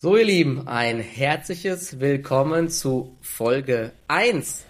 So, ihr Lieben, ein herzliches Willkommen zu Folge 1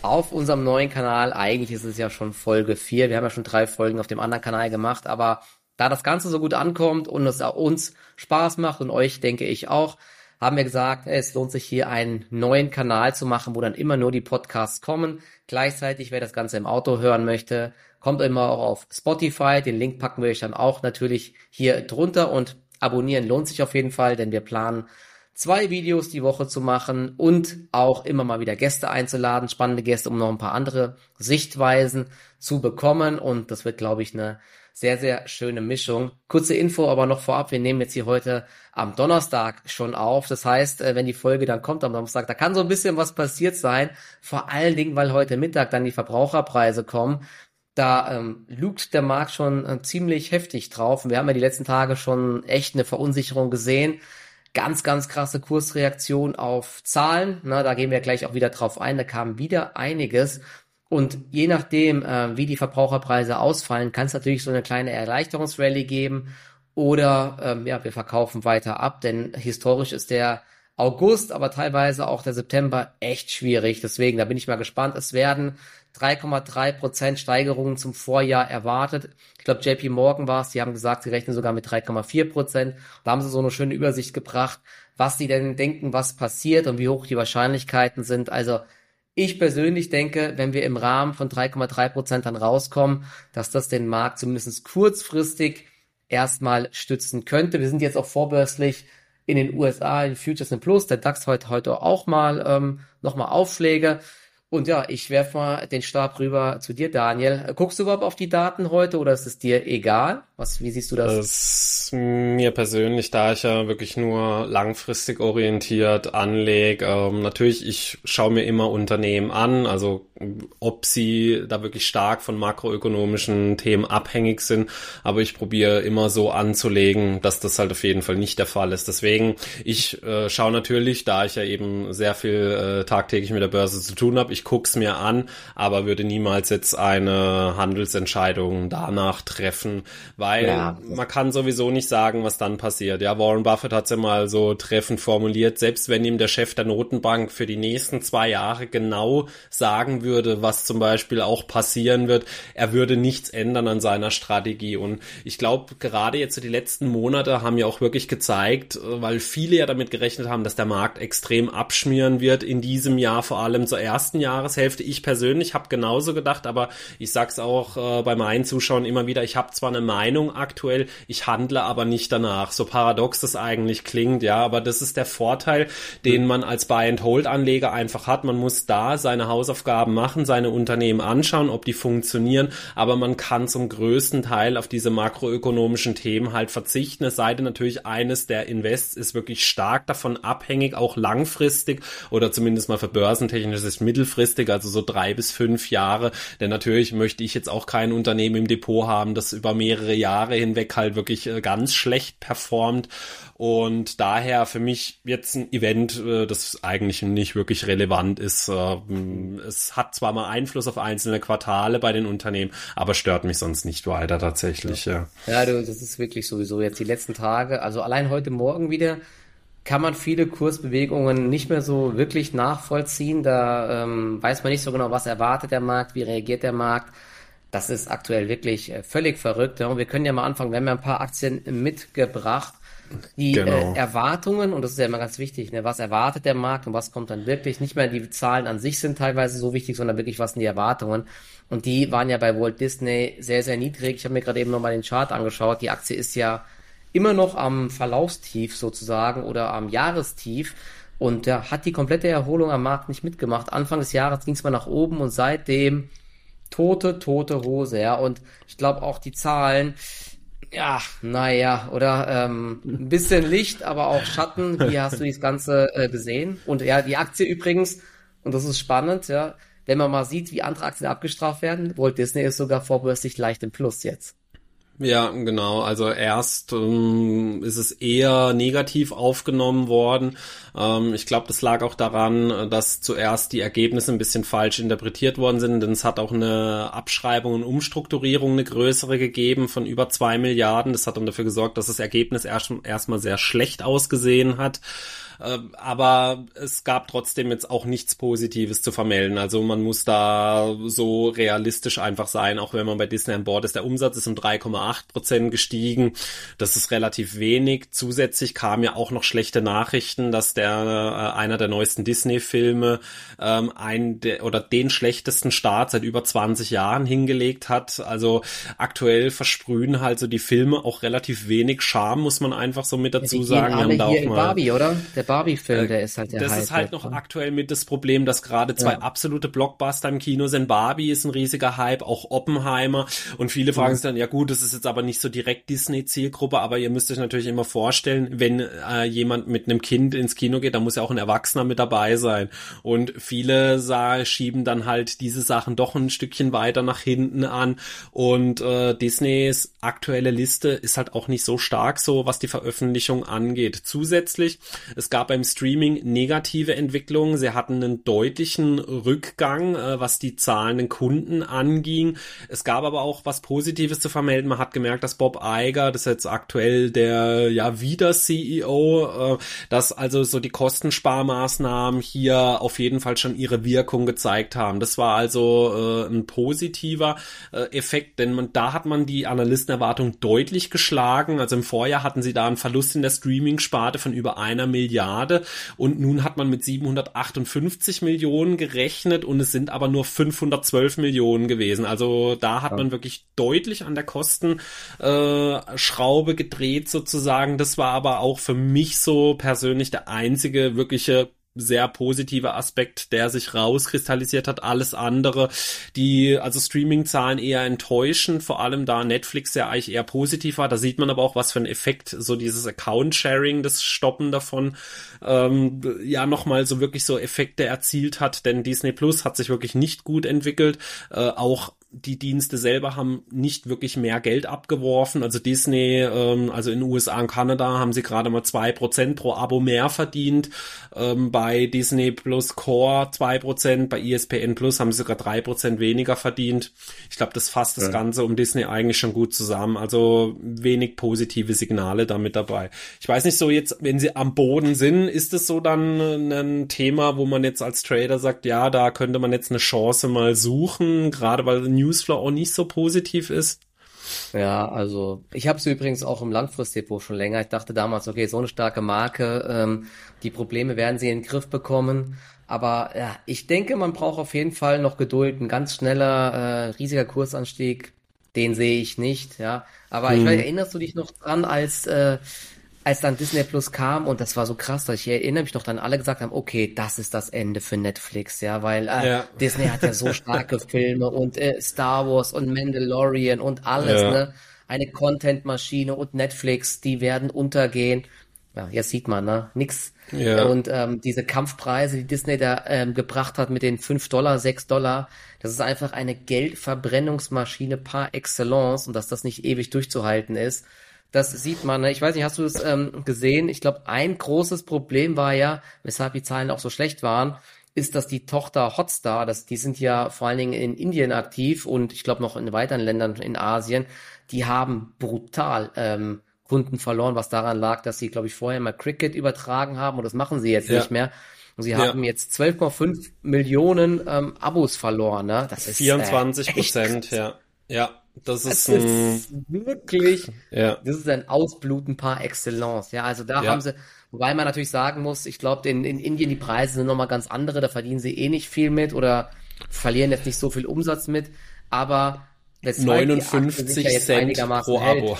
auf unserem neuen Kanal. Eigentlich ist es ja schon Folge 4. Wir haben ja schon drei Folgen auf dem anderen Kanal gemacht, aber da das Ganze so gut ankommt und es auch uns Spaß macht und euch, denke ich auch, haben wir gesagt, es lohnt sich hier einen neuen Kanal zu machen, wo dann immer nur die Podcasts kommen. Gleichzeitig, wer das Ganze im Auto hören möchte, kommt immer auch auf Spotify. Den Link packen wir euch dann auch natürlich hier drunter und Abonnieren lohnt sich auf jeden Fall, denn wir planen zwei Videos die Woche zu machen und auch immer mal wieder Gäste einzuladen, spannende Gäste, um noch ein paar andere Sichtweisen zu bekommen. Und das wird, glaube ich, eine sehr, sehr schöne Mischung. Kurze Info aber noch vorab. Wir nehmen jetzt hier heute am Donnerstag schon auf. Das heißt, äh, wenn die Folge dann kommt am Donnerstag, da kann so ein bisschen was passiert sein. Vor allen Dingen, weil heute Mittag dann die Verbraucherpreise kommen da ähm, lugt der Markt schon äh, ziemlich heftig drauf. Und wir haben ja die letzten Tage schon echt eine Verunsicherung gesehen. Ganz, ganz krasse Kursreaktion auf Zahlen. Na, da gehen wir gleich auch wieder drauf ein. Da kam wieder einiges. Und je nachdem, äh, wie die Verbraucherpreise ausfallen, kann es natürlich so eine kleine Erleichterungsrallye geben. Oder ähm, ja, wir verkaufen weiter ab, denn historisch ist der August, aber teilweise auch der September echt schwierig. Deswegen, da bin ich mal gespannt. Es werden 3,3 Prozent Steigerungen zum Vorjahr erwartet. Ich glaube, JP Morgan war es, die haben gesagt, sie rechnen sogar mit 3,4 Prozent. Da haben sie so eine schöne Übersicht gebracht, was sie denn denken, was passiert und wie hoch die Wahrscheinlichkeiten sind. Also ich persönlich denke, wenn wir im Rahmen von 3,3 Prozent dann rauskommen, dass das den Markt zumindest kurzfristig erstmal stützen könnte. Wir sind jetzt auch vorbörslich in den USA in Futures and Plus. Der DAX heute heute auch mal ähm, nochmal Aufschläge. Und ja, ich werf mal den Stab rüber zu dir, Daniel. Guckst du überhaupt auf die Daten heute oder ist es dir egal? Was, wie siehst du das? Das mir persönlich, da ich ja wirklich nur langfristig orientiert anlege, ähm, natürlich, ich schaue mir immer Unternehmen an, also ob sie da wirklich stark von makroökonomischen Themen abhängig sind, aber ich probiere immer so anzulegen, dass das halt auf jeden Fall nicht der Fall ist. Deswegen, ich äh, schaue natürlich, da ich ja eben sehr viel äh, tagtäglich mit der Börse zu tun habe, ich guck's mir an, aber würde niemals jetzt eine Handelsentscheidung danach treffen, weil ja. man kann sowieso nicht sagen, was dann passiert. Ja, Warren Buffett hat's ja mal so treffend formuliert, selbst wenn ihm der Chef der Notenbank für die nächsten zwei Jahre genau sagen würde, würde, was zum Beispiel auch passieren wird. Er würde nichts ändern an seiner Strategie. Und ich glaube, gerade jetzt so die letzten Monate haben ja auch wirklich gezeigt, weil viele ja damit gerechnet haben, dass der Markt extrem abschmieren wird in diesem Jahr, vor allem zur ersten Jahreshälfte. Ich persönlich habe genauso gedacht, aber ich sag's auch äh, bei meinen Zuschauern immer wieder, ich habe zwar eine Meinung aktuell, ich handle aber nicht danach. So paradox das eigentlich klingt, ja, aber das ist der Vorteil, den man als Buy-and-Hold-Anleger einfach hat. Man muss da seine Hausaufgaben machen machen, seine Unternehmen anschauen, ob die funktionieren, aber man kann zum größten Teil auf diese makroökonomischen Themen halt verzichten. Es sei denn natürlich eines der Invests ist wirklich stark davon abhängig, auch langfristig oder zumindest mal für börsentechnisch ist mittelfristig, also so drei bis fünf Jahre. Denn natürlich möchte ich jetzt auch kein Unternehmen im Depot haben, das über mehrere Jahre hinweg halt wirklich äh, ganz schlecht performt. Und daher für mich jetzt ein Event, äh, das eigentlich nicht wirklich relevant ist. Ähm, es hat zwar mal Einfluss auf einzelne Quartale bei den Unternehmen, aber stört mich sonst nicht weiter tatsächlich. Ja, ja du, das ist wirklich sowieso jetzt die letzten Tage. Also allein heute Morgen wieder kann man viele Kursbewegungen nicht mehr so wirklich nachvollziehen. Da ähm, weiß man nicht so genau, was erwartet der Markt, wie reagiert der Markt. Das ist aktuell wirklich äh, völlig verrückt. Und wir können ja mal anfangen. Wir haben ja ein paar Aktien mitgebracht die äh, genau. äh, Erwartungen, und das ist ja immer ganz wichtig, ne, was erwartet der Markt und was kommt dann wirklich, nicht mehr die Zahlen an sich sind teilweise so wichtig, sondern wirklich, was sind die Erwartungen. Und die waren ja bei Walt Disney sehr, sehr niedrig. Ich habe mir gerade eben nochmal den Chart angeschaut. Die Aktie ist ja immer noch am Verlaufstief sozusagen oder am Jahrestief. Und da hat die komplette Erholung am Markt nicht mitgemacht. Anfang des Jahres ging es mal nach oben und seitdem tote, tote Hose, ja. Und ich glaube auch die Zahlen, ja, naja, oder ähm, ein bisschen Licht, aber auch Schatten. Wie hast du das Ganze äh, gesehen? Und ja, die Aktie übrigens, und das ist spannend, ja, wenn man mal sieht, wie andere Aktien abgestraft werden, Walt Disney ist sogar vorbörslich leicht im Plus jetzt. Ja, genau. Also erst ähm, ist es eher negativ aufgenommen worden, Ähm, ich glaube, das lag auch daran, dass zuerst die Ergebnisse ein bisschen falsch interpretiert worden sind, denn es hat auch eine Abschreibung und Umstrukturierung eine größere gegeben von über zwei Milliarden. Das hat dann dafür gesorgt, dass das Ergebnis erst erstmal sehr schlecht ausgesehen hat. Äh, aber es gab trotzdem jetzt auch nichts Positives zu vermelden. Also man muss da so realistisch einfach sein, auch wenn man bei Disney an Bord ist. Der Umsatz ist um 3,8 Prozent gestiegen. Das ist relativ wenig. Zusätzlich kamen ja auch noch schlechte Nachrichten, dass der äh, einer der neuesten Disney-Filme ähm, ein der, oder den schlechtesten Start seit über 20 Jahren hingelegt hat. Also aktuell versprühen halt so die Filme auch relativ wenig Charme, muss man einfach so mit dazu sagen. Wir haben da auch mal Barbie, oder? Der Barbie-Film, äh, der ist halt der Das Hype ist halt noch ne? aktuell mit das Problem, dass gerade zwei ja. absolute Blockbuster im Kino sind. Barbie ist ein riesiger Hype, auch Oppenheimer. Und viele fragen mhm. sich dann, ja gut, das ist jetzt aber nicht so direkt Disney-Zielgruppe, aber ihr müsst euch natürlich immer vorstellen, wenn äh, jemand mit einem Kind ins Kino geht, dann muss ja auch ein Erwachsener mit dabei sein. Und viele sah, schieben dann halt diese Sachen doch ein Stückchen weiter nach hinten an. Und äh, Disneys aktuelle Liste ist halt auch nicht so stark so, was die Veröffentlichung angeht. Zusätzlich, es gab beim Streaming negative Entwicklungen. Sie hatten einen deutlichen Rückgang, äh, was die zahlenden Kunden anging. Es gab aber auch was Positives zu vermelden. Man hat gemerkt, dass Bob Iger, das ist jetzt aktuell der ja wieder CEO, äh, dass also so die Kostensparmaßnahmen hier auf jeden Fall schon ihre Wirkung gezeigt haben. Das war also äh, ein positiver äh, Effekt, denn man, da hat man die Analystenerwartung deutlich geschlagen. Also im Vorjahr hatten sie da einen Verlust in der Streaming-Sparte von über einer Milliarde Milliarde und nun hat man mit 758 Millionen gerechnet und es sind aber nur 512 Millionen gewesen. Also da hat ja. man wirklich deutlich an der Kostenschraube gedreht sozusagen. Das war aber auch für mich so persönlich der einzige wirkliche sehr positiver Aspekt, der sich rauskristallisiert hat. Alles andere, die also Streaming-Zahlen eher enttäuschen, vor allem da Netflix ja eigentlich eher positiv war. Da sieht man aber auch, was für ein Effekt so dieses Account-Sharing, das Stoppen davon, ähm, ja nochmal so wirklich so Effekte erzielt hat. Denn Disney Plus hat sich wirklich nicht gut entwickelt. Äh, auch die Dienste selber haben nicht wirklich mehr Geld abgeworfen. Also Disney, ähm, also in den USA und Kanada haben sie gerade mal zwei Prozent pro Abo mehr verdient. Ähm, bei Disney Plus Core zwei Prozent, bei ESPN Plus haben sie sogar drei Prozent weniger verdient. Ich glaube, das fasst das ja. Ganze um Disney eigentlich schon gut zusammen. Also wenig positive Signale damit dabei. Ich weiß nicht so jetzt, wenn sie am Boden sind, ist es so dann ein Thema, wo man jetzt als Trader sagt, ja, da könnte man jetzt eine Chance mal suchen, gerade weil Newsflow auch nicht so positiv ist. Ja, also ich habe es übrigens auch im Langfristdepot schon länger. Ich dachte damals, okay, so eine starke Marke, ähm, die Probleme werden sie in den Griff bekommen. Aber ja, ich denke, man braucht auf jeden Fall noch Geduld. Ein ganz schneller, äh, riesiger Kursanstieg, den sehe ich nicht. Ja, aber hm. ich weiß, erinnerst du dich noch dran, als äh, als dann Disney Plus kam und das war so krass, dass ich erinnere mich noch dann alle gesagt haben, okay, das ist das Ende für Netflix, ja, weil äh, ja. Disney hat ja so starke Filme und äh, Star Wars und Mandalorian und alles, ja. ne? Eine Content-Maschine und Netflix, die werden untergehen. Ja, jetzt sieht man, ne? Nix. Ja. Und ähm, diese Kampfpreise, die Disney da ähm, gebracht hat mit den 5 Dollar, 6 Dollar, das ist einfach eine Geldverbrennungsmaschine par excellence und dass das nicht ewig durchzuhalten ist. Das sieht man. Ne? Ich weiß nicht, hast du es ähm, gesehen? Ich glaube, ein großes Problem war ja, weshalb die Zahlen auch so schlecht waren, ist, dass die Tochter Hotstar, das, die sind ja vor allen Dingen in Indien aktiv und ich glaube noch in weiteren Ländern in Asien, die haben brutal ähm, Kunden verloren, was daran lag, dass sie, glaube ich, vorher mal Cricket übertragen haben und das machen sie jetzt ja. nicht mehr. Und sie ja. haben jetzt 12,5 Millionen ähm, Abos verloren. Ne? Das ist 24 äh, Prozent, ja. Ja, das ist, das ist wirklich, ja. das ist ein Ausbluten par excellence. Ja, also da ja. haben sie, wobei man natürlich sagen muss, ich glaube, in, in Indien die Preise sind nochmal ganz andere, da verdienen sie eh nicht viel mit oder verlieren jetzt nicht so viel Umsatz mit, aber 59 Cent pro Abo. Hält.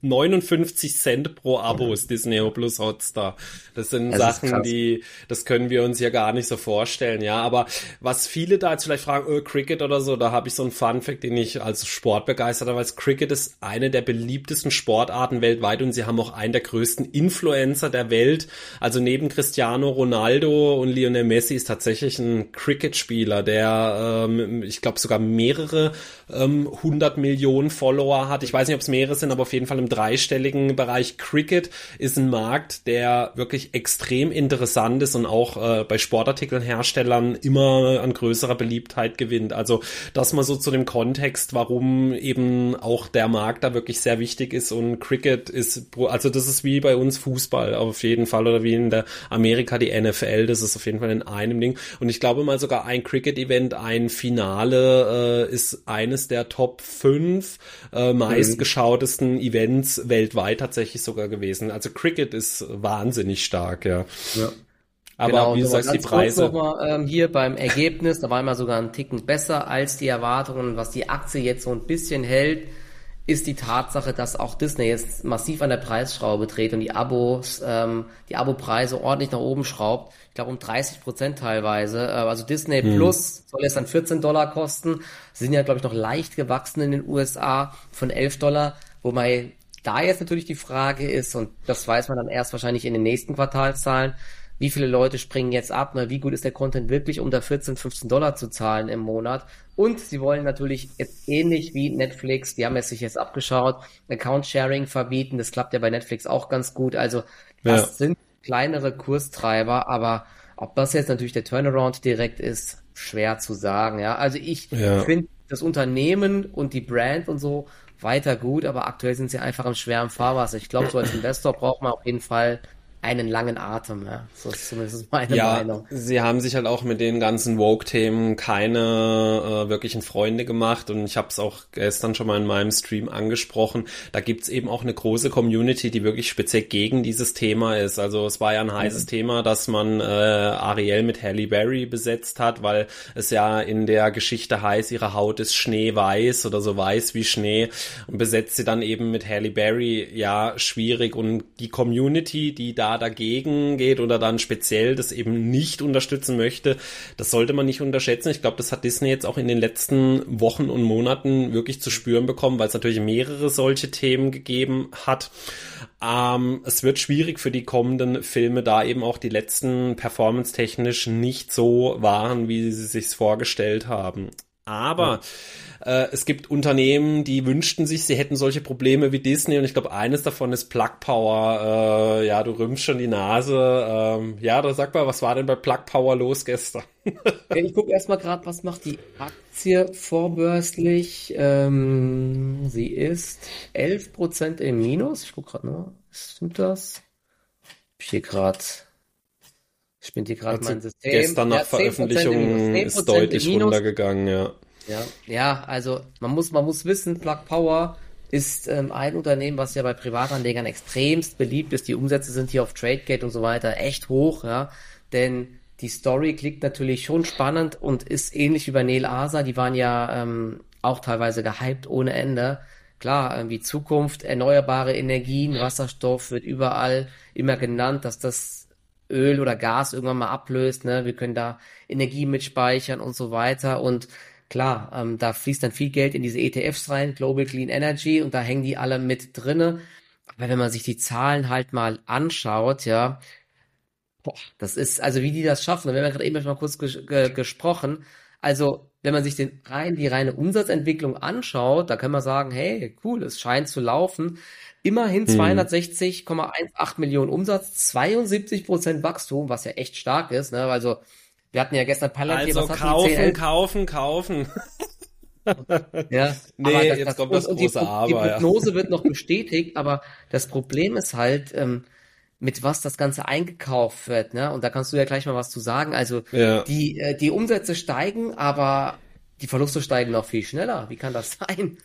59 Cent pro Abo ist Disney Plus Hotstar. Das sind das Sachen, die, das können wir uns ja gar nicht so vorstellen, ja. Aber was viele da jetzt vielleicht fragen, oh, Cricket oder so, da habe ich so einen Fun Fact, den ich als Sportbegeisterter weiß. Cricket ist eine der beliebtesten Sportarten weltweit und sie haben auch einen der größten Influencer der Welt. Also neben Cristiano Ronaldo und Lionel Messi ist tatsächlich ein Cricket-Spieler, der, ähm, ich glaube, sogar mehrere ähm, 100 Millionen Follower hat. Ich weiß nicht, ob es mehr Aktionäre sind, aber auf jeden Fall im dreistelligen Bereich. Cricket ist ein Markt, der wirklich extrem interessant ist und auch äh, bei Sportartikelherstellern immer an größerer Beliebtheit gewinnt. Also das mal so zu dem Kontext, warum eben auch der Markt da wirklich sehr wichtig ist und Cricket ist, also das ist wie bei uns Fußball auf jeden Fall oder wie in der Amerika die NFL, das ist auf jeden Fall in einem Ding. Und ich glaube mal sogar ein Cricket-Event, ein Finale äh, ist eines der Top 5 äh, meistgeschautesten mhm. Events weltweit tatsächlich sogar gewesen. Also Cricket ist wahnsinnig stark, ja. ja. Aber genau, wie du sagst, die Preise. Noch mal, ähm, hier beim Ergebnis, da war immer sogar ein Ticken besser als die Erwartungen, was die Aktie jetzt so ein bisschen hält ist die Tatsache, dass auch Disney jetzt massiv an der Preisschraube dreht und die Abos, ähm, die Abo-Preise ordentlich nach oben schraubt. Ich glaube um 30 Prozent teilweise. Äh, also Disney hm. Plus soll jetzt dann 14 Dollar kosten. Sie sind ja, glaube ich, noch leicht gewachsen in den USA von 11 Dollar. Wobei da jetzt natürlich die Frage ist, und das weiß man dann erst wahrscheinlich in den nächsten Quartalszahlen, wie viele Leute springen jetzt ab, ne? wie gut ist der Content wirklich, um da 14, 15 Dollar zu zahlen im Monat. Und sie wollen natürlich jetzt ähnlich wie Netflix, die haben es sich jetzt abgeschaut, Account Sharing verbieten, das klappt ja bei Netflix auch ganz gut. Also das ja. sind kleinere Kurstreiber, aber ob das jetzt natürlich der Turnaround direkt ist, schwer zu sagen. Ja, also ich ja. finde das Unternehmen und die Brand und so weiter gut, aber aktuell sind sie einfach im schweren Fahrwasser. Ich glaube, so als Investor braucht man auf jeden Fall einen langen Atem, ja. So ist zumindest meine ja, Meinung. Sie haben sich halt auch mit den ganzen Vogue-Themen keine äh, wirklichen Freunde gemacht und ich habe es auch gestern schon mal in meinem Stream angesprochen. Da gibt's eben auch eine große Community, die wirklich speziell gegen dieses Thema ist. Also es war ja ein heißes mhm. Thema, dass man äh, Ariel mit Halle Berry besetzt hat, weil es ja in der Geschichte heißt, ihre Haut ist schneeweiß oder so weiß wie Schnee und besetzt sie dann eben mit Halle Berry. Ja, schwierig und die Community, die da dagegen geht oder dann speziell das eben nicht unterstützen möchte, das sollte man nicht unterschätzen. Ich glaube, das hat Disney jetzt auch in den letzten Wochen und Monaten wirklich zu spüren bekommen, weil es natürlich mehrere solche Themen gegeben hat. Ähm, es wird schwierig für die kommenden Filme, da eben auch die letzten performance-technisch nicht so waren, wie sie sich vorgestellt haben. Aber ja äh, es gibt Unternehmen, die wünschten sich, sie hätten solche Probleme wie Disney und ich glaube, eines davon ist Plug Power. Äh, ja, du rümpfst schon die Nase. Ähm, ja, da sag mal, was war denn bei Plug Power los gestern? ich gucke erstmal gerade, was macht die Aktie vorbörslich. Ähm, sie ist 11% im Minus. Ich gucke gerade noch. Stimmt das? Ich hier gerade spinnt hier gerade mein System. Gestern nach ja, Veröffentlichung ist deutlich runtergegangen, ja. Ja, ja, also man muss, man muss wissen, Plug Power ist ähm, ein Unternehmen, was ja bei Privatanlegern extremst beliebt ist. Die Umsätze sind hier auf TradeGate und so weiter echt hoch, ja. Denn die Story klingt natürlich schon spannend und ist ähnlich wie bei Neil Asa. Die waren ja ähm, auch teilweise gehypt ohne Ende. Klar, irgendwie Zukunft, erneuerbare Energien, Wasserstoff wird überall immer genannt, dass das Öl oder Gas irgendwann mal ablöst. Ne? Wir können da Energie mitspeichern und so weiter. Und Klar, ähm, da fließt dann viel Geld in diese ETFs rein, Global Clean Energy, und da hängen die alle mit drinne. Aber wenn man sich die Zahlen halt mal anschaut, ja, boah, das ist, also wie die das schaffen, wir haben ja gerade eben schon mal kurz ges ge gesprochen, also wenn man sich den rein, die reine Umsatzentwicklung anschaut, da kann man sagen, hey, cool, es scheint zu laufen. Immerhin 260,18 hm. Millionen Umsatz, 72 Prozent Wachstum, was ja echt stark ist, ne? Also wir hatten ja gestern Palantir, also kaufen, kaufen, kaufen, ja, nee, aber das, jetzt das, kommt das und große die, Aber. Die Prognose ja. wird noch bestätigt, aber das Problem ist halt, ähm, mit was das Ganze eingekauft wird, ne? Und da kannst du ja gleich mal was zu sagen. Also ja. die äh, die Umsätze steigen, aber die Verluste steigen noch viel schneller. Wie kann das sein?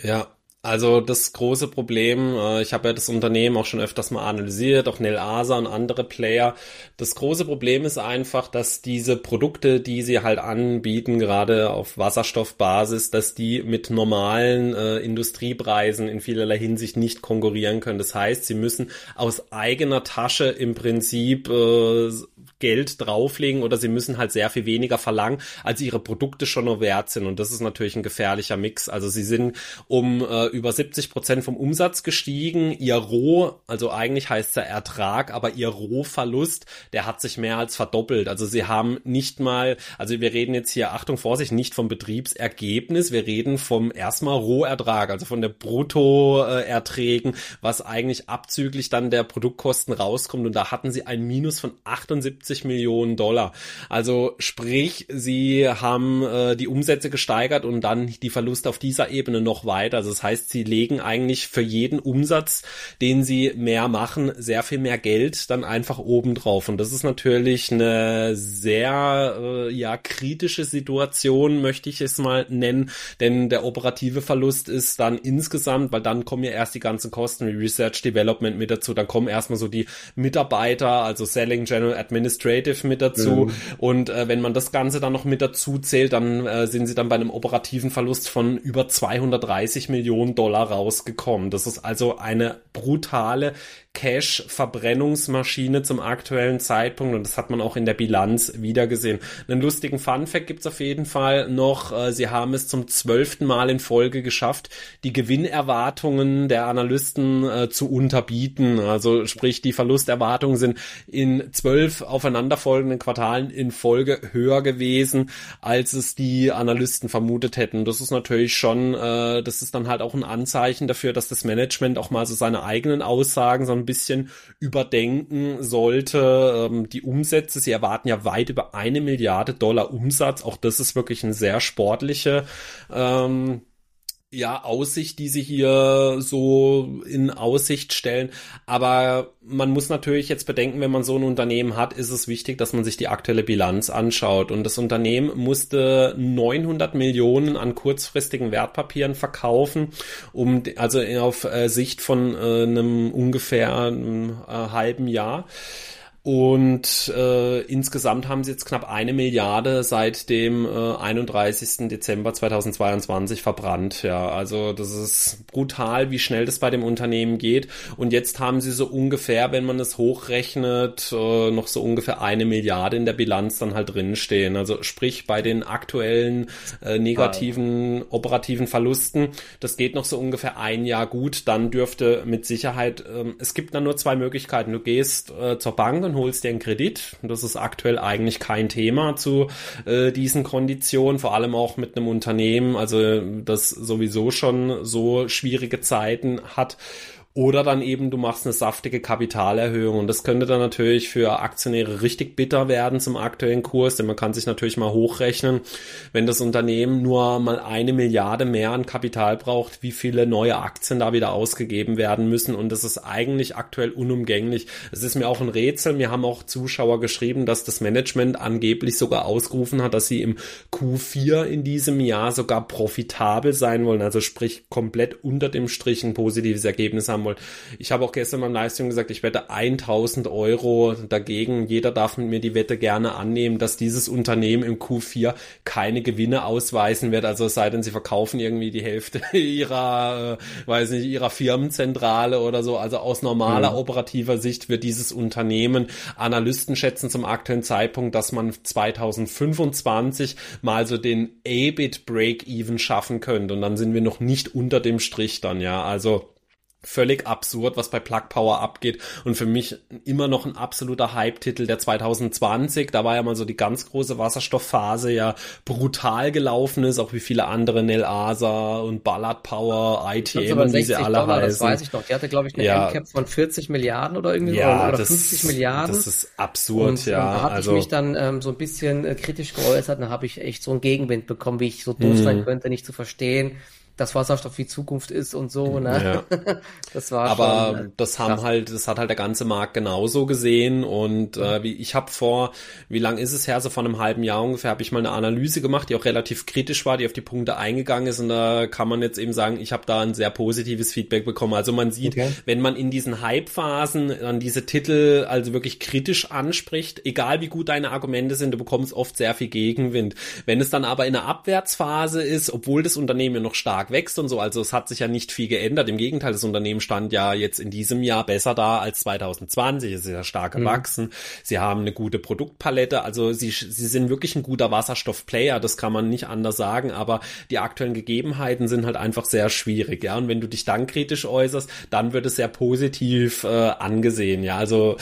Ja, also das große Problem, äh, ich habe ja das Unternehmen auch schon öfters mal analysiert, auch Nel Asa und andere Player. Das große Problem ist einfach, dass diese Produkte, die sie halt anbieten, gerade auf Wasserstoffbasis, dass die mit normalen äh, Industriepreisen in vielerlei Hinsicht nicht konkurrieren können. Das heißt, sie müssen aus eigener Tasche im Prinzip äh, Geld drauflegen oder sie müssen halt sehr viel weniger verlangen, als ihre Produkte schon nur wert sind. Und das ist natürlich ein gefährlicher Mix. Also sie sind um äh, über 70 Prozent vom Umsatz gestiegen. Ihr Roh, also eigentlich heißt ja Ertrag, aber ihr Rohverlust, der hat sich mehr als verdoppelt. Also sie haben nicht mal, also wir reden jetzt hier, Achtung, Vorsicht, nicht vom Betriebsergebnis, wir reden vom erstmal Rohertrag, also von der Bruttoerträgen, was eigentlich abzüglich dann der Produktkosten rauskommt. Und da hatten sie ein Minus von 78 Millionen Dollar. Also sprich, sie haben äh, die Umsätze gesteigert und dann die Verluste auf dieser Ebene noch weiter. Also das heißt, sie legen eigentlich für jeden Umsatz, den sie mehr machen, sehr viel mehr Geld dann einfach oben drauf. Und das ist natürlich eine sehr äh, ja kritische Situation, möchte ich es mal nennen, denn der operative Verlust ist dann insgesamt, weil dann kommen ja erst die ganzen Kosten wie Research Development mit dazu, dann kommen erstmal so die Mitarbeiter, also Selling General Administrative mit dazu mhm. und äh, wenn man das Ganze dann noch mit dazu zählt, dann äh, sind sie dann bei einem operativen Verlust von über 230 Millionen Dollar rausgekommen. Das ist also eine brutale Cash-Verbrennungsmaschine zum aktuellen Zeitpunkt und das hat man auch in der Bilanz wiedergesehen. Einen lustigen Fun-Fact gibt's auf jeden Fall noch. Äh, sie haben es zum zwölften Mal in Folge geschafft, die Gewinnerwartungen der Analysten äh, zu unterbieten. Also sprich, die Verlusterwartungen sind in zwölf aufeinanderfolgenden Quartalen in Folge höher gewesen, als es die Analysten vermutet hätten. Das ist natürlich schon, äh, das ist dann halt auch ein Anzeichen dafür, dass das Management auch mal so seine eigenen Aussagen so ein bisschen überdenken sollte. Ähm, die Umsätze, sie erwarten ja weit über eine Milliarde Dollar Umsatz. Auch das ist wirklich eine sehr sportliche ähm, ja, Aussicht, die sie hier so in Aussicht stellen. Aber man muss natürlich jetzt bedenken, wenn man so ein Unternehmen hat, ist es wichtig, dass man sich die aktuelle Bilanz anschaut. Und das Unternehmen musste 900 Millionen an kurzfristigen Wertpapieren verkaufen, um, also auf äh, Sicht von äh, einem ungefähr einem, äh, halben Jahr. Und äh, insgesamt haben sie jetzt knapp eine Milliarde seit dem äh, 31. Dezember 2022 verbrannt. Ja, also das ist brutal, wie schnell das bei dem Unternehmen geht. Und jetzt haben sie so ungefähr, wenn man es hochrechnet, äh, noch so ungefähr eine Milliarde in der Bilanz dann halt drinstehen. Also sprich bei den aktuellen äh, negativen operativen Verlusten, das geht noch so ungefähr ein Jahr gut. Dann dürfte mit Sicherheit, äh, es gibt dann nur zwei Möglichkeiten. Du gehst äh, zur Bank und holst dir einen Kredit. Das ist aktuell eigentlich kein Thema zu äh, diesen Konditionen, vor allem auch mit einem Unternehmen, also das sowieso schon so schwierige Zeiten hat oder dann eben, du machst eine saftige Kapitalerhöhung. Und das könnte dann natürlich für Aktionäre richtig bitter werden zum aktuellen Kurs, denn man kann sich natürlich mal hochrechnen, wenn das Unternehmen nur mal eine Milliarde mehr an Kapital braucht, wie viele neue Aktien da wieder ausgegeben werden müssen. Und das ist eigentlich aktuell unumgänglich. Es ist mir auch ein Rätsel. Mir haben auch Zuschauer geschrieben, dass das Management angeblich sogar ausgerufen hat, dass sie im Q4 in diesem Jahr sogar profitabel sein wollen. Also sprich komplett unter dem Strich ein positives Ergebnis haben. Ich habe auch gestern beim Livestream gesagt, ich wette 1000 Euro dagegen. Jeder darf mit mir die Wette gerne annehmen, dass dieses Unternehmen im Q4 keine Gewinne ausweisen wird. Also es sei denn, sie verkaufen irgendwie die Hälfte ihrer, äh, weiß nicht, ihrer Firmenzentrale oder so. Also aus normaler mhm. operativer Sicht wird dieses Unternehmen Analysten schätzen zum aktuellen Zeitpunkt, dass man 2025 mal so den EBIT Break-Even schaffen könnte. Und dann sind wir noch nicht unter dem Strich dann, ja. Also völlig absurd, was bei Plug Power abgeht und für mich immer noch ein absoluter Hype-Titel der 2020. Da war ja mal so die ganz große Wasserstoffphase ja brutal gelaufen ist, auch wie viele andere Nel Asa und Ballard Power, ITM und wie sie alle Dollar, heißen. Das weiß ich noch. Die hatte glaube ich eine ja. MCAP von 40 Milliarden oder irgendwie ja, oder das, 50 Milliarden. Das ist absurd, und, ja. Da habe also, ich mich dann ähm, so ein bisschen äh, kritisch geäußert, da habe ich echt so einen Gegenwind bekommen, wie ich so doof sein mhm. könnte, nicht zu verstehen dass Wasserstoff die Zukunft ist und so, ne? Ja. Das war Aber schon, äh, das haben krass. halt, das hat halt der ganze Markt genauso gesehen und äh, wie ich habe vor, wie lang ist es her, so vor einem halben Jahr ungefähr, habe ich mal eine Analyse gemacht, die auch relativ kritisch war, die auf die Punkte eingegangen ist und da kann man jetzt eben sagen, ich habe da ein sehr positives Feedback bekommen. Also man sieht, okay. wenn man in diesen Hype-Phasen dann diese Titel also wirklich kritisch anspricht, egal wie gut deine Argumente sind, du bekommst oft sehr viel Gegenwind. Wenn es dann aber in einer Abwärtsphase ist, obwohl das Unternehmen noch stark stark wächst und so. Also es hat sich ja nicht viel geändert. Im Gegenteil, das Unternehmen stand ja jetzt in diesem Jahr besser da als 2020. Es ist ja stark mhm. gewachsen. Mhm. Sie haben eine gute Produktpalette. Also sie, sie sind wirklich ein guter Wasserstoff-Player. Das kann man nicht anders sagen. Aber die aktuellen Gegebenheiten sind halt einfach sehr schwierig. Ja, und wenn du dich dann kritisch äußerst, dann wird es sehr positiv äh, angesehen. Ja, also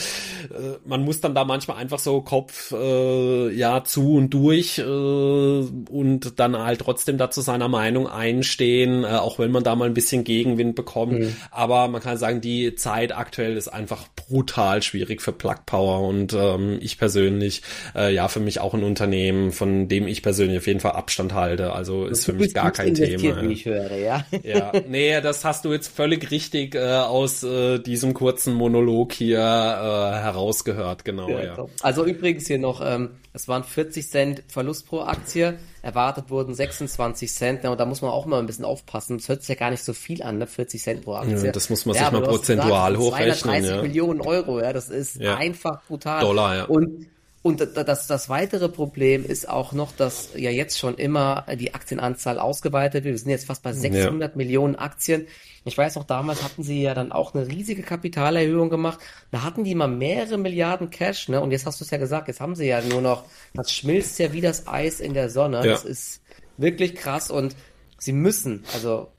äh, man muss dann da manchmal einfach so Kopf äh, ja zu und durch äh, und dann halt trotzdem dazu seiner Meinung einstehen, äh, auch wenn man da mal ein bisschen Gegenwind bekommt. Mhm. Aber man kann sagen, die Zeit aktuell ist einfach brutal schwierig für Plug Power und ähm, ich persönlich, äh, ja, für mich auch ein Unternehmen, von dem ich persönlich auf jeden Fall Abstand halte. Also ist für mich gar kein Thema. Wie ich höre, ja. ja, nee, das hast du jetzt völlig richtig äh, aus äh, diesem kurzen Monolog hier äh, herausgehört, genau, ja. ja. Also übrigens hier noch, ähm, es waren 40 Cent Verlust pro Aktie, erwartet wurden 26 Cent, und da muss man auch mal ein bisschen aufpassen. Das hört sich ja gar nicht so viel an, ne? 40 Cent pro Aktie. Ja, das muss man ja, sich mal prozentual gesagt, hochrechnen. 230 ja. Millionen Euro, ja, das ist ja. einfach brutal. Dollar, ja. Und und das, das weitere Problem ist auch noch, dass ja jetzt schon immer die Aktienanzahl ausgeweitet wird. Wir sind jetzt fast bei 600 ja. Millionen Aktien. Ich weiß noch, damals hatten sie ja dann auch eine riesige Kapitalerhöhung gemacht. Da hatten die mal mehrere Milliarden Cash, ne? Und jetzt hast du es ja gesagt, jetzt haben sie ja nur noch, das schmilzt ja wie das Eis in der Sonne. Ja. Das ist wirklich krass und sie müssen, also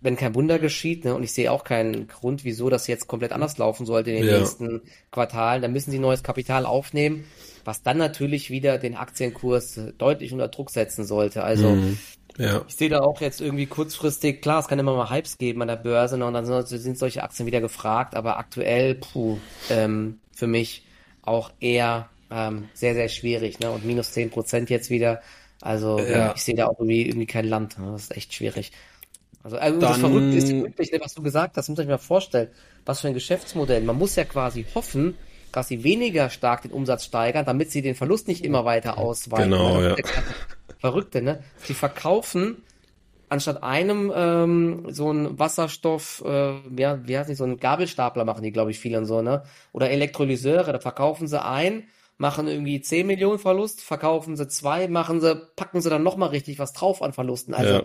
wenn kein Wunder geschieht, ne, und ich sehe auch keinen Grund, wieso das jetzt komplett anders laufen sollte in den ja. nächsten Quartalen, dann müssen sie neues Kapital aufnehmen was dann natürlich wieder den Aktienkurs deutlich unter Druck setzen sollte. Also mhm. ja. ich sehe da auch jetzt irgendwie kurzfristig, klar, es kann immer mal Hypes geben an der Börse ne, und dann sind solche Aktien wieder gefragt, aber aktuell, puh, ähm, für mich auch eher ähm, sehr, sehr schwierig. Ne? Und minus zehn Prozent jetzt wieder. Also ja. ich sehe da auch irgendwie, irgendwie kein Land. Ne? Das ist echt schwierig. Also, also dann, das Verrückte ist wirklich, ne, was du gesagt hast, muss ich mir vorstellen, was für ein Geschäftsmodell. Man muss ja quasi hoffen, dass sie weniger stark den Umsatz steigern, damit sie den Verlust nicht immer weiter ausweiten. Genau, ja. Verrückte, ne? Sie verkaufen anstatt einem ähm, so ein Wasserstoff, äh, ja, wie heißt nicht, so ein Gabelstapler machen die, glaube ich, viele und so, ne? Oder Elektrolyseure, da verkaufen sie ein, machen irgendwie 10 Millionen Verlust, verkaufen sie zwei, machen sie, packen sie dann nochmal richtig was drauf an Verlusten. Also ja.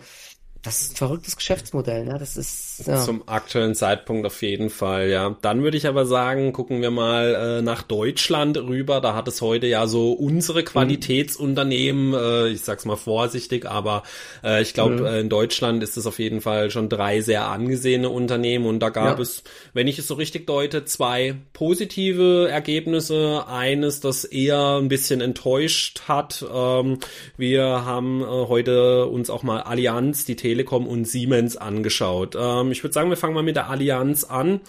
Das ist ein verrücktes Geschäftsmodell, ne? Das ist ja. zum aktuellen Zeitpunkt auf jeden Fall, ja. Dann würde ich aber sagen, gucken wir mal äh, nach Deutschland rüber. Da hat es heute ja so unsere mhm. Qualitätsunternehmen, mhm. äh, ich sag's mal vorsichtig, aber äh, ich glaube, mhm. äh, in Deutschland ist es auf jeden Fall schon drei sehr angesehene Unternehmen und da gab ja. es, wenn ich es so richtig deute, zwei positive Ergebnisse. Eines, das eher ein bisschen enttäuscht hat. Ähm, wir haben äh, heute uns auch mal Allianz, die Tele Telekom und Siemens angeschaut. Ähm, ich würde sagen, wir fangen mal mit der Allianz an.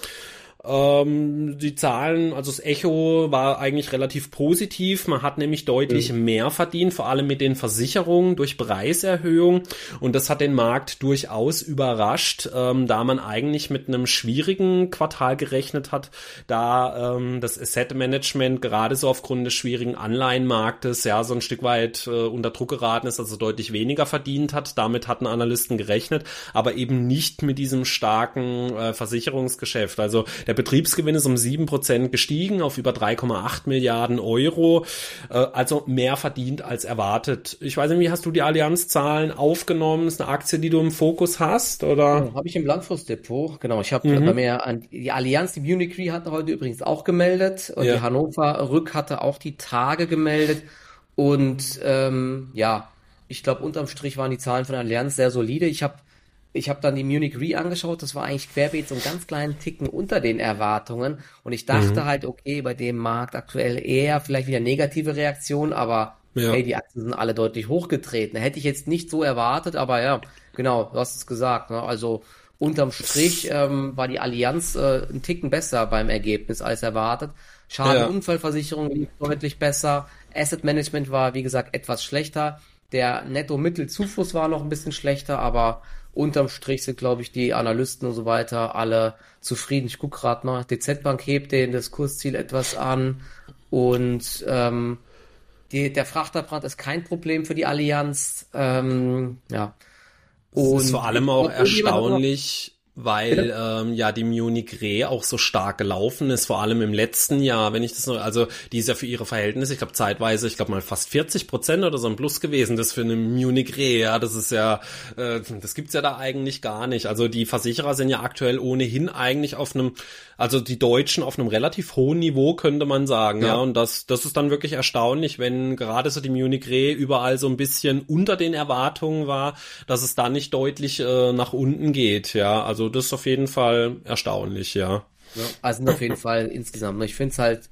Ähm, die Zahlen, also das Echo war eigentlich relativ positiv. Man hat nämlich deutlich mhm. mehr verdient, vor allem mit den Versicherungen durch Preiserhöhung. Und das hat den Markt durchaus überrascht, ähm, da man eigentlich mit einem schwierigen Quartal gerechnet hat, da ähm, das Asset Management gerade so aufgrund des schwierigen Anleihenmarktes ja so ein Stück weit äh, unter Druck geraten ist, also deutlich weniger verdient hat. Damit hatten Analysten gerechnet, aber eben nicht mit diesem starken äh, Versicherungsgeschäft. Also der Betriebsgewinn ist um sieben Prozent gestiegen auf über 3,8 Milliarden Euro, äh, also mehr verdient als erwartet. Ich weiß nicht, wie hast du die Allianz-Zahlen aufgenommen? Ist eine Aktie, die du im Fokus hast, oder? Oh, habe ich im Langfristdepot, genau. Ich habe mhm. bei mir an die Allianz, die Munich Re hatte heute übrigens auch gemeldet und ja. die Hannover Rück hatte auch die Tage gemeldet und ähm, ja, ich glaube, unterm Strich waren die Zahlen von Allianz sehr solide. Ich habe ich habe dann die Munich Re angeschaut, das war eigentlich querbeet so einen ganz kleinen Ticken unter den Erwartungen und ich dachte mhm. halt, okay, bei dem Markt aktuell eher vielleicht wieder negative Reaktion, aber ja. hey, die Aktien sind alle deutlich hochgetreten. Hätte ich jetzt nicht so erwartet, aber ja, genau, du hast es gesagt. Ne? Also unterm Strich ähm, war die Allianz äh, ein Ticken besser beim Ergebnis als erwartet. Schadenunfallversicherung lief deutlich besser. Asset Management war, wie gesagt, etwas schlechter. Der Netto-Mittelzufluss war noch ein bisschen schlechter, aber unterm Strich sind, glaube ich, die Analysten und so weiter alle zufrieden. Ich gucke gerade mal, DZ Bank hebt den das Kursziel etwas an und ähm, die, der Frachterbrand ist kein Problem für die Allianz. Ähm, ja. Und es ist vor allem auch erstaunlich, weil ähm, ja die Munich Re auch so stark gelaufen ist, vor allem im letzten Jahr, wenn ich das noch, also die ist ja für ihre Verhältnisse, ich glaube zeitweise, ich glaube mal fast 40 Prozent oder so ein Plus gewesen, das für eine Munich Re, ja, das ist ja, äh, das gibt's ja da eigentlich gar nicht. Also die Versicherer sind ja aktuell ohnehin eigentlich auf einem, also die Deutschen auf einem relativ hohen Niveau, könnte man sagen, ja, ja und das, das ist dann wirklich erstaunlich, wenn gerade so die Munich Re überall so ein bisschen unter den Erwartungen war, dass es da nicht deutlich äh, nach unten geht, ja, also das ist auf jeden Fall erstaunlich, ja. ja also auf jeden Fall insgesamt. Ich finde es halt,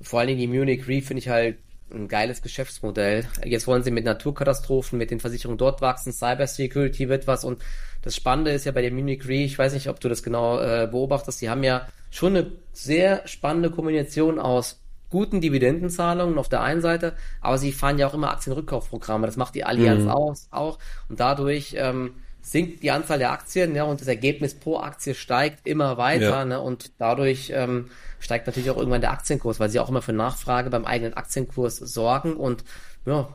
vor allen Dingen die Munich Re finde ich halt ein geiles Geschäftsmodell. Jetzt wollen sie mit Naturkatastrophen, mit den Versicherungen dort wachsen, Cybersecurity wird was und das Spannende ist ja bei der Munich Re, ich weiß nicht, ob du das genau äh, beobachtest, die haben ja schon eine sehr spannende Kombination aus guten Dividendenzahlungen auf der einen Seite, aber sie fahren ja auch immer Aktienrückkaufprogramme. Das macht die Allianz mhm. aus, auch und dadurch ähm, sinkt die Anzahl der Aktien ja, und das Ergebnis pro Aktie steigt immer weiter ja. ne, und dadurch ähm, steigt natürlich auch irgendwann der Aktienkurs, weil sie auch immer für Nachfrage beim eigenen Aktienkurs sorgen und ja,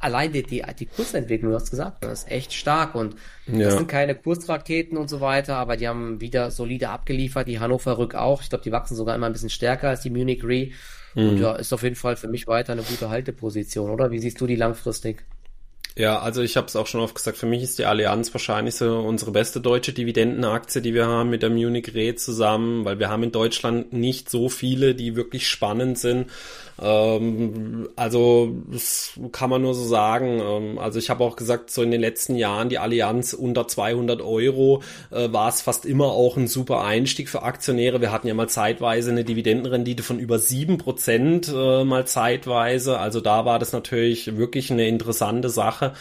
allein die, die, die Kursentwicklung, du hast gesagt, das ist echt stark und ja. das sind keine Kursraketen und so weiter, aber die haben wieder solide abgeliefert, die Hannover Rück auch, ich glaube, die wachsen sogar immer ein bisschen stärker als die Munich Re mhm. und ja, ist auf jeden Fall für mich weiter eine gute Halteposition, oder? Wie siehst du die langfristig? Ja, also ich habe es auch schon oft gesagt, für mich ist die Allianz wahrscheinlich so unsere beste deutsche Dividendenaktie, die wir haben mit der Munich Re zusammen, weil wir haben in Deutschland nicht so viele, die wirklich spannend sind. Ähm, also das kann man nur so sagen. Ähm, also ich habe auch gesagt, so in den letzten Jahren die Allianz unter 200 Euro äh, war es fast immer auch ein super Einstieg für Aktionäre. Wir hatten ja mal zeitweise eine Dividendenrendite von über sieben Prozent äh, mal zeitweise. Also da war das natürlich wirklich eine interessante Sache.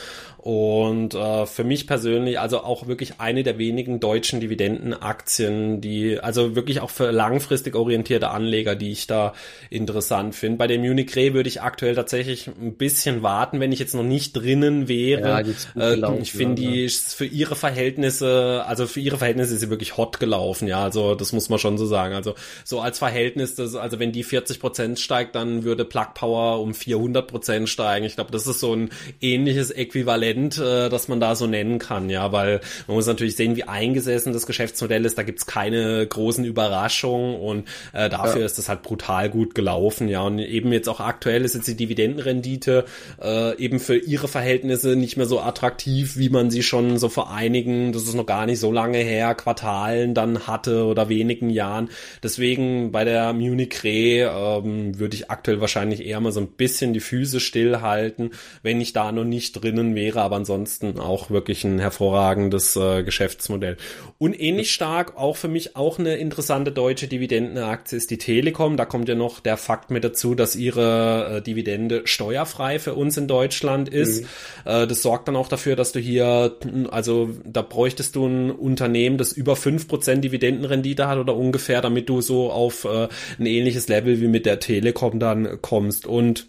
Und äh, für mich persönlich, also auch wirklich eine der wenigen deutschen Dividendenaktien, die, also wirklich auch für langfristig orientierte Anleger, die ich da interessant finde. Bei der Munich Re würde ich aktuell tatsächlich ein bisschen warten, wenn ich jetzt noch nicht drinnen wäre. Ja, äh, ich finde, die ist für ihre Verhältnisse, also für ihre Verhältnisse ist sie wirklich hot gelaufen, ja, also das muss man schon so sagen. Also so als Verhältnis, das, also wenn die 40 Prozent steigt, dann würde Plug Power um 400 Prozent steigen. Ich glaube, das ist so ein ähnliches Äquivalent Trend, äh, das man da so nennen kann, ja, weil man muss natürlich sehen, wie eingesessen das Geschäftsmodell ist. Da gibt's keine großen Überraschungen und äh, dafür ja. ist das halt brutal gut gelaufen, ja. Und eben jetzt auch aktuell ist jetzt die Dividendenrendite äh, eben für ihre Verhältnisse nicht mehr so attraktiv, wie man sie schon so vor einigen, das ist noch gar nicht so lange her, Quartalen dann hatte oder wenigen Jahren. Deswegen bei der Munich Re ähm, würde ich aktuell wahrscheinlich eher mal so ein bisschen die Füße stillhalten, wenn ich da noch nicht drinnen wäre aber ansonsten auch wirklich ein hervorragendes äh, Geschäftsmodell. Und ähnlich stark, auch für mich auch eine interessante deutsche Dividendenaktie ist die Telekom. Da kommt ja noch der Fakt mit dazu, dass ihre äh, Dividende steuerfrei für uns in Deutschland ist. Mhm. Äh, das sorgt dann auch dafür, dass du hier, also da bräuchtest du ein Unternehmen, das über fünf Prozent Dividendenrendite hat oder ungefähr, damit du so auf äh, ein ähnliches Level wie mit der Telekom dann kommst. Und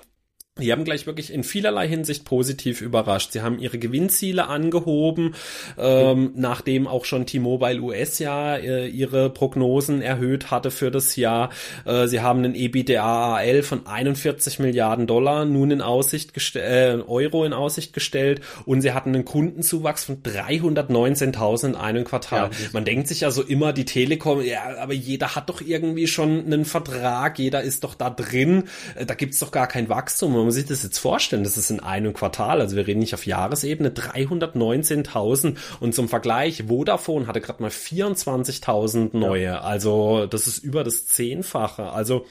die haben gleich wirklich in vielerlei Hinsicht positiv überrascht. Sie haben ihre Gewinnziele angehoben, ähm, nachdem auch schon T-Mobile US ja äh, ihre Prognosen erhöht hatte für das Jahr. Äh, sie haben einen EBITDAAL von 41 Milliarden Dollar nun in Aussicht gestellt, äh, Euro in Aussicht gestellt und sie hatten einen Kundenzuwachs von 319.000 in einem Quartal. Ja, Man denkt sich ja so immer, die Telekom, ja, aber jeder hat doch irgendwie schon einen Vertrag, jeder ist doch da drin, äh, da gibt's doch gar kein Wachstum man muss sich das jetzt vorstellen, das ist in einem Quartal, also wir reden nicht auf Jahresebene, 319.000 und zum Vergleich, Vodafone hatte gerade mal 24.000 neue, ja. also das ist über das Zehnfache, also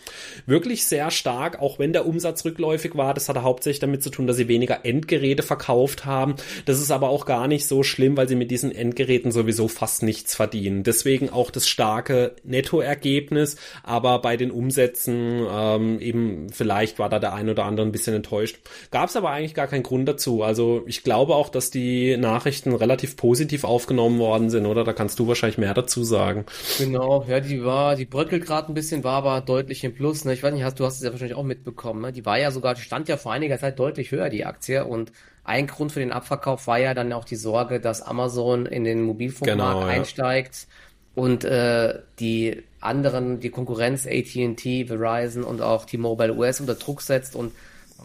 wirklich sehr stark, auch wenn der Umsatz rückläufig war, das hatte hauptsächlich damit zu tun, dass sie weniger Endgeräte verkauft haben, das ist aber auch gar nicht so schlimm, weil sie mit diesen Endgeräten sowieso fast nichts verdienen, deswegen auch das starke Nettoergebnis, aber bei den Umsätzen ähm, eben vielleicht war da der ein oder andere ein bisschen bisschen enttäuscht. Gab es aber eigentlich gar keinen Grund dazu. Also ich glaube auch, dass die Nachrichten relativ positiv aufgenommen worden sind, oder? Da kannst du wahrscheinlich mehr dazu sagen. Genau, ja, die war, die bröckelt gerade ein bisschen, war aber deutlich im Plus. Ne? Ich weiß nicht, hast, du hast es ja wahrscheinlich auch mitbekommen. Ne? Die war ja sogar, die stand ja vor einiger Zeit deutlich höher, die Aktie. Und ein Grund für den Abverkauf war ja dann auch die Sorge, dass Amazon in den Mobilfunkmarkt genau, ja. einsteigt und äh, die anderen, die Konkurrenz AT&T, Verizon und auch T-Mobile US unter Druck setzt und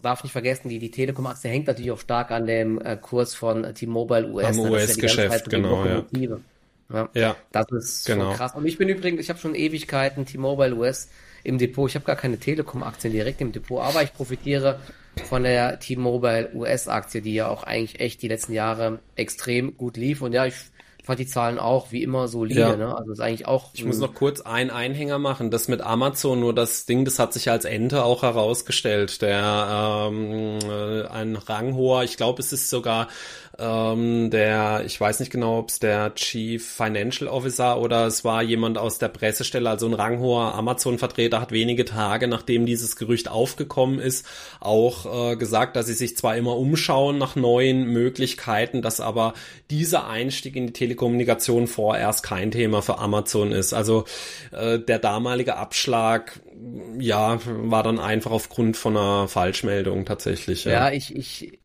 darf nicht vergessen, die, die Telekom-Aktie hängt natürlich auch stark an dem äh, Kurs von T-Mobile US. Am US-Geschäft, ja genau, ja. Ja, ja das ist genau. krass. Und ich bin übrigens, ich habe schon Ewigkeiten T-Mobile US im Depot. Ich habe gar keine Telekom-Aktien direkt im Depot, aber ich profitiere von der T-Mobile US-Aktie, die ja auch eigentlich echt die letzten Jahre extrem gut lief. Und ja, ich fand die Zahlen auch wie immer solide, ja. ne? Also ist eigentlich auch. Ich muss noch kurz einen Einhänger machen. Das mit Amazon, nur das Ding, das hat sich als Ente auch herausgestellt. Der ähm, äh, ein ranghoher, ich glaube, es ist sogar ähm, der, ich weiß nicht genau, ob es der Chief Financial Officer oder es war jemand aus der Pressestelle, also ein ranghoher Amazon-Vertreter, hat wenige Tage, nachdem dieses Gerücht aufgekommen ist, auch äh, gesagt, dass sie sich zwar immer umschauen nach neuen Möglichkeiten, dass aber dieser Einstieg in die Telekommunikation vorerst kein Thema für Amazon ist. Also äh, der damalige Abschlag, ja, war dann einfach aufgrund von einer Falschmeldung tatsächlich. Ja, ja ich, ich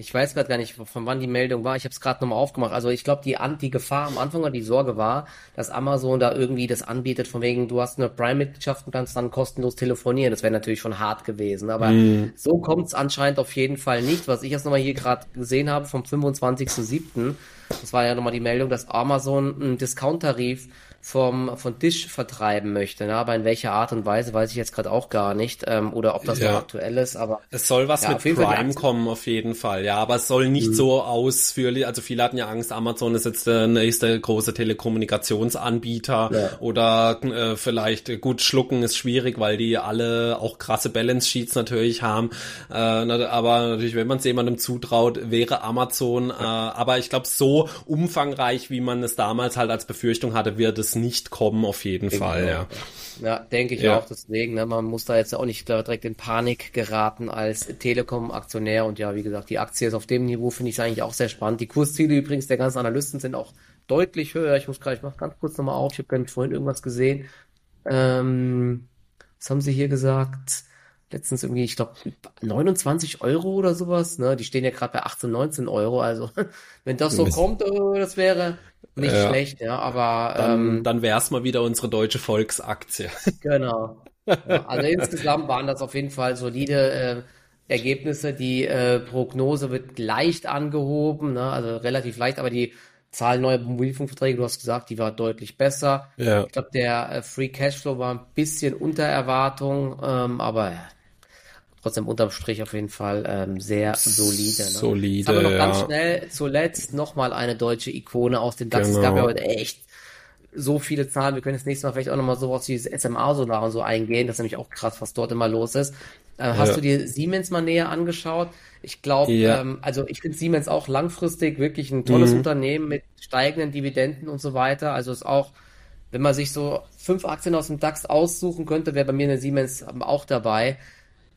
ich weiß gerade gar nicht, von wann die Meldung war. Ich habe es gerade nochmal aufgemacht. Also ich glaube, die, die Gefahr am Anfang oder die Sorge war, dass Amazon da irgendwie das anbietet, von wegen, du hast eine Prime-Mitgliedschaft und kannst dann kostenlos telefonieren. Das wäre natürlich schon hart gewesen. Aber mm. so kommt es anscheinend auf jeden Fall nicht. Was ich jetzt nochmal hier gerade gesehen habe vom 25.07., das war ja nochmal die Meldung, dass Amazon einen Discount-Tarif vom von Tisch vertreiben möchte. Ne? Aber in welcher Art und Weise weiß ich jetzt gerade auch gar nicht. Ähm, oder ob das ja. noch aktuell ist. Aber es soll was ja, mit Prime kommen auf jeden Fall. Ja, aber es soll nicht mhm. so ausführlich. Also viele hatten ja Angst, Amazon ist jetzt der nächste große Telekommunikationsanbieter ja. oder äh, vielleicht gut schlucken ist schwierig, weil die alle auch krasse Balance Sheets natürlich haben. Äh, aber natürlich, wenn man es jemandem zutraut, wäre Amazon. Äh, aber ich glaube, so umfangreich, wie man es damals halt als Befürchtung hatte, wird es es nicht kommen, auf jeden denke Fall, ja. Ja, denke ich ja. auch. Deswegen, ne, man muss da jetzt auch nicht direkt in Panik geraten als Telekom-Aktionär. Und ja, wie gesagt, die Aktie ist auf dem Niveau, finde ich eigentlich auch sehr spannend. Die Kursziele übrigens der ganzen Analysten sind auch deutlich höher. Ich muss gerade, ich mache ganz kurz nochmal auf. Ich habe nämlich vorhin irgendwas gesehen. Ähm, was haben sie hier gesagt? Letztens irgendwie, ich glaube, 29 Euro oder sowas. Ne? Die stehen ja gerade bei 18, 19 Euro. Also wenn das so kommt, oh, das wäre nicht ja. schlecht, ja. Aber dann, ähm, dann wäre es mal wieder unsere deutsche Volksaktie. Genau. Ja, also insgesamt waren das auf jeden Fall solide äh, Ergebnisse. Die äh, Prognose wird leicht angehoben, ne? also relativ leicht, aber die Zahl neuer Mobilfunkverträge, du hast gesagt, die war deutlich besser. Ja. Ich glaube, der äh, Free Cashflow war ein bisschen unter Erwartung, ähm, aber trotzdem unterm Strich auf jeden Fall ähm, sehr solide. Ne? Solide. Jetzt haben wir noch ja. ganz schnell zuletzt nochmal eine deutsche Ikone aus dem DAX. Genau. Es gab ja heute echt so viele Zahlen. Wir können das nächste Mal vielleicht auch nochmal sowas wie SMA-Solar und so eingehen. Das ist nämlich auch krass, was dort immer los ist. Äh, hast du dir Siemens mal näher angeschaut? Ich glaube, ja. ähm, also ich finde Siemens auch langfristig wirklich ein tolles mhm. Unternehmen mit steigenden Dividenden und so weiter. Also ist auch, wenn man sich so fünf Aktien aus dem DAX aussuchen könnte, wäre bei mir eine Siemens auch dabei.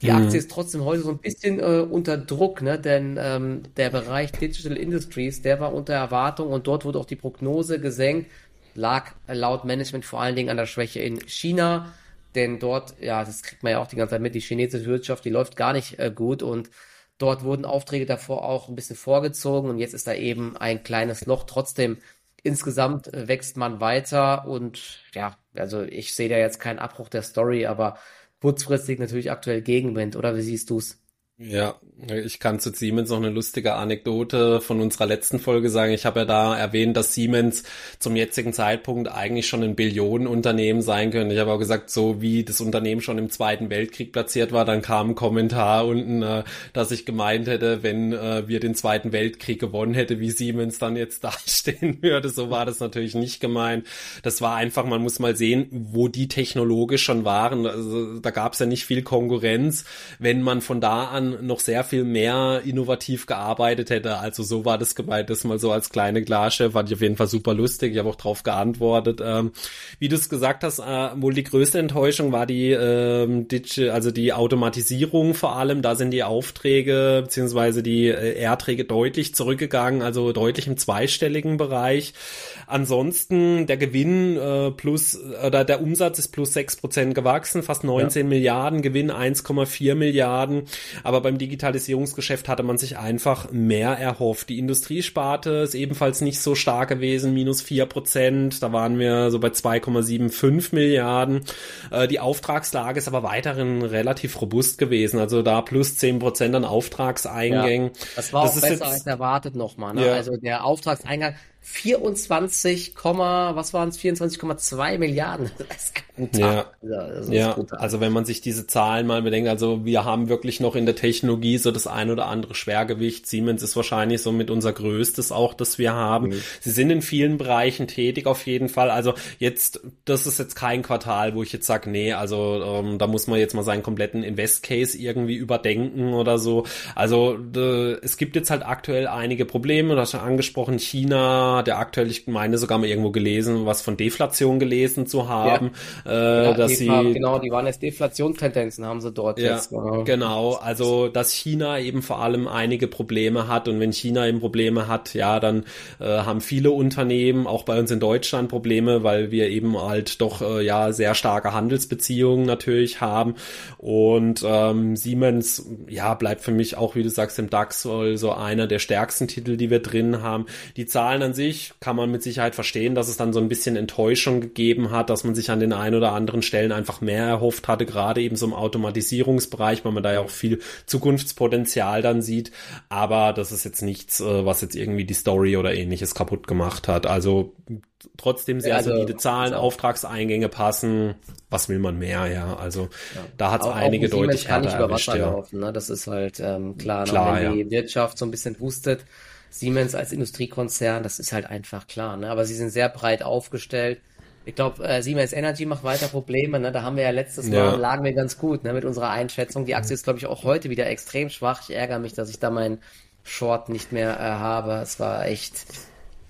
Die mhm. Aktie ist trotzdem heute so ein bisschen äh, unter Druck, ne? denn ähm, der Bereich Digital Industries, der war unter Erwartung und dort wurde auch die Prognose gesenkt, lag laut Management vor allen Dingen an der Schwäche in China, denn dort, ja, das kriegt man ja auch die ganze Zeit mit, die chinesische Wirtschaft, die läuft gar nicht äh, gut und dort wurden Aufträge davor auch ein bisschen vorgezogen und jetzt ist da eben ein kleines Loch. Trotzdem insgesamt äh, wächst man weiter und ja, also ich sehe da jetzt keinen Abbruch der Story, aber kurzfristig natürlich aktuell Gegenwind, oder wie siehst du's? Ja, ich kann zu Siemens noch eine lustige Anekdote von unserer letzten Folge sagen. Ich habe ja da erwähnt, dass Siemens zum jetzigen Zeitpunkt eigentlich schon ein Billionenunternehmen sein könnte. Ich habe auch gesagt, so wie das Unternehmen schon im Zweiten Weltkrieg platziert war, dann kam ein Kommentar unten, äh, dass ich gemeint hätte, wenn äh, wir den Zweiten Weltkrieg gewonnen hätte, wie Siemens dann jetzt dastehen würde. So war das natürlich nicht gemeint. Das war einfach, man muss mal sehen, wo die technologisch schon waren. Also, da gab es ja nicht viel Konkurrenz. Wenn man von da an Jahren noch sehr viel mehr innovativ gearbeitet hätte. Also so war das gemeint, das mal so als kleine Glasche, fand ich auf jeden Fall super lustig. Ich habe auch drauf geantwortet. Ähm, wie du es gesagt hast, äh, wohl die größte Enttäuschung war die, ähm, Digi also die Automatisierung vor allem. Da sind die Aufträge beziehungsweise die äh, Erträge deutlich zurückgegangen, also deutlich im zweistelligen Bereich. Ansonsten der Gewinn äh, plus oder der Umsatz ist plus sechs Prozent gewachsen, fast 19 ja. Milliarden, Gewinn 1,4 Milliarden. Aber aber beim Digitalisierungsgeschäft hatte man sich einfach mehr erhofft. Die Industriesparte ist ebenfalls nicht so stark gewesen, minus vier Prozent. Da waren wir so bei 2,75 Milliarden. Äh, die Auftragslage ist aber weiterhin relativ robust gewesen. Also da plus zehn Prozent an Auftragseingängen. Ja, das war das auch besser als erwartet nochmal. Ne? Ja. Also der Auftragseingang 24, was waren es? 24,2 Milliarden. Das ist brutal. Ja, also, ja. Also wenn man sich diese Zahlen mal bedenkt, also wir haben wirklich noch in der Technologie so das ein oder andere Schwergewicht. Siemens ist wahrscheinlich so mit unser größtes auch, das wir haben. Mhm. Sie sind in vielen Bereichen tätig auf jeden Fall. Also jetzt, das ist jetzt kein Quartal, wo ich jetzt sage, nee, also ähm, da muss man jetzt mal seinen kompletten Invest Case irgendwie überdenken oder so. Also äh, es gibt jetzt halt aktuell einige Probleme. Du hast ja angesprochen, China, der aktuell, ich meine sogar mal irgendwo gelesen, was von Deflation gelesen zu haben. Ja. Äh, ja, dass sie haben, genau, die waren jetzt Deflationstendenzen, haben sie dort ja, jetzt. Genau. genau, also dass China eben vor allem einige Probleme hat und wenn China eben Probleme hat, ja, dann äh, haben viele Unternehmen, auch bei uns in Deutschland Probleme, weil wir eben halt doch äh, ja sehr starke Handelsbeziehungen natürlich haben und ähm, Siemens, ja, bleibt für mich auch, wie du sagst, im DAX so einer der stärksten Titel, die wir drin haben. Die Zahlen an sich kann man mit Sicherheit verstehen, dass es dann so ein bisschen Enttäuschung gegeben hat, dass man sich an den ein oder anderen Stellen einfach mehr erhofft hatte, gerade eben so im Automatisierungsbereich, weil man da ja auch viel Zukunftspotenzial dann sieht. Aber das ist jetzt nichts, äh, was jetzt irgendwie die Story oder ähnliches kaputt gemacht hat. Also trotzdem sehr also, solide Zahlen, also, Auftragseingänge passen. Was will man mehr, ja? Also ja. da hat es einige deutlich kann nicht über Wasser ja. laufen, ne? Das ist halt ähm, klar, klar ne? wenn ja. die Wirtschaft so ein bisschen hustet. Siemens als Industriekonzern, das ist halt einfach klar, ne? Aber sie sind sehr breit aufgestellt. Ich glaube, äh, Siemens Energy macht weiter Probleme. Ne? Da haben wir ja letztes ja. Mal, lagen wir ganz gut ne? mit unserer Einschätzung. Die Aktie ist, glaube ich, auch heute wieder extrem schwach. Ich ärgere mich, dass ich da meinen Short nicht mehr äh, habe. Es war echt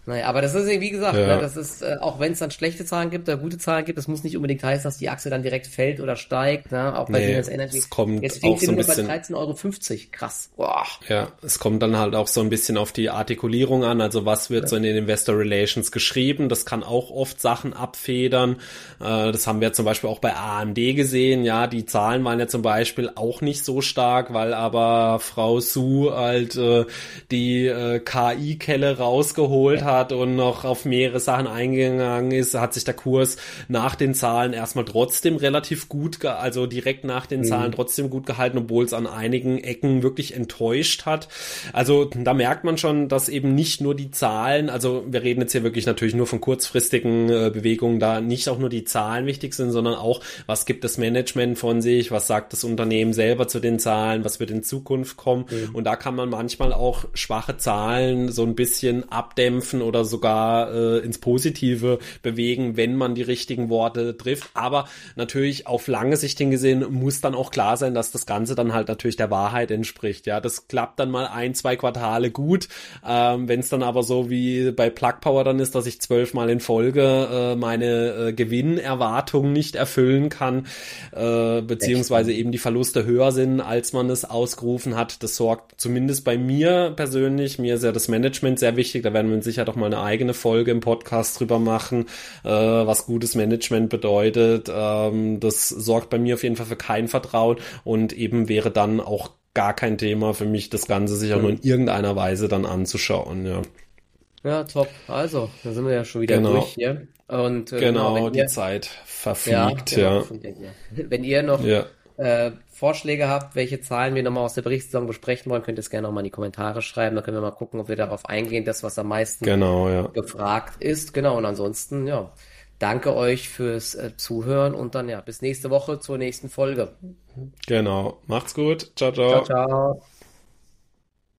naja, aber das ist, wie gesagt, ja. ne, das ist, äh, auch wenn es dann schlechte Zahlen gibt oder gute Zahlen gibt, das muss nicht unbedingt heißen, dass die Achse dann direkt fällt oder steigt, ne? auch bei nee, Siemens Energy. Es kommt Jetzt auch so ein bisschen, bei 13,50 Euro. Krass. Boah. Ja, es kommt dann halt auch so ein bisschen auf die Artikulierung an, also was wird ja. so in den Investor Relations geschrieben, das kann auch oft Sachen abfedern. Äh, das haben wir zum Beispiel auch bei AMD gesehen, ja, die Zahlen waren ja zum Beispiel auch nicht so stark, weil aber Frau Su halt äh, die äh, KI-Kelle rausgeholt ja. hat hat und noch auf mehrere Sachen eingegangen ist, hat sich der Kurs nach den Zahlen erstmal trotzdem relativ gut, also direkt nach den mhm. Zahlen trotzdem gut gehalten, obwohl es an einigen Ecken wirklich enttäuscht hat. Also da merkt man schon, dass eben nicht nur die Zahlen, also wir reden jetzt hier wirklich natürlich nur von kurzfristigen äh, Bewegungen, da nicht auch nur die Zahlen wichtig sind, sondern auch, was gibt das Management von sich, was sagt das Unternehmen selber zu den Zahlen, was wird in Zukunft kommen. Mhm. Und da kann man manchmal auch schwache Zahlen so ein bisschen abdämpfen oder sogar äh, ins Positive bewegen, wenn man die richtigen Worte trifft. Aber natürlich auf lange Sicht hingesehen muss dann auch klar sein, dass das Ganze dann halt natürlich der Wahrheit entspricht. Ja, das klappt dann mal ein, zwei Quartale gut. Ähm, wenn es dann aber so wie bei Plug Power dann ist, dass ich zwölfmal in Folge äh, meine äh, Gewinnerwartungen nicht erfüllen kann, äh, beziehungsweise eben die Verluste höher sind, als man es ausgerufen hat. Das sorgt zumindest bei mir persönlich, mir ist ja das Management sehr wichtig, da werden wir sicher doch mal eine eigene Folge im Podcast drüber machen, äh, was gutes Management bedeutet. Ähm, das sorgt bei mir auf jeden Fall für kein Vertrauen und eben wäre dann auch gar kein Thema für mich, das Ganze sich auch nur in irgendeiner Weise dann anzuschauen, ja. Ja, top. Also, da sind wir ja schon wieder genau. durch hier. Und, äh, genau, genau die ihr, Zeit verfliegt, ja. Genau, ja. Wenn ihr noch ja. Äh, Vorschläge habt, welche Zahlen wir nochmal aus der Berichtssaison besprechen wollen, könnt ihr es gerne nochmal in die Kommentare schreiben. Da können wir mal gucken, ob wir darauf eingehen, das, was am meisten genau, ja. gefragt ist. Genau, und ansonsten, ja, danke euch fürs äh, Zuhören und dann ja, bis nächste Woche zur nächsten Folge. Genau, macht's gut. Ciao, ciao. Ciao, ciao.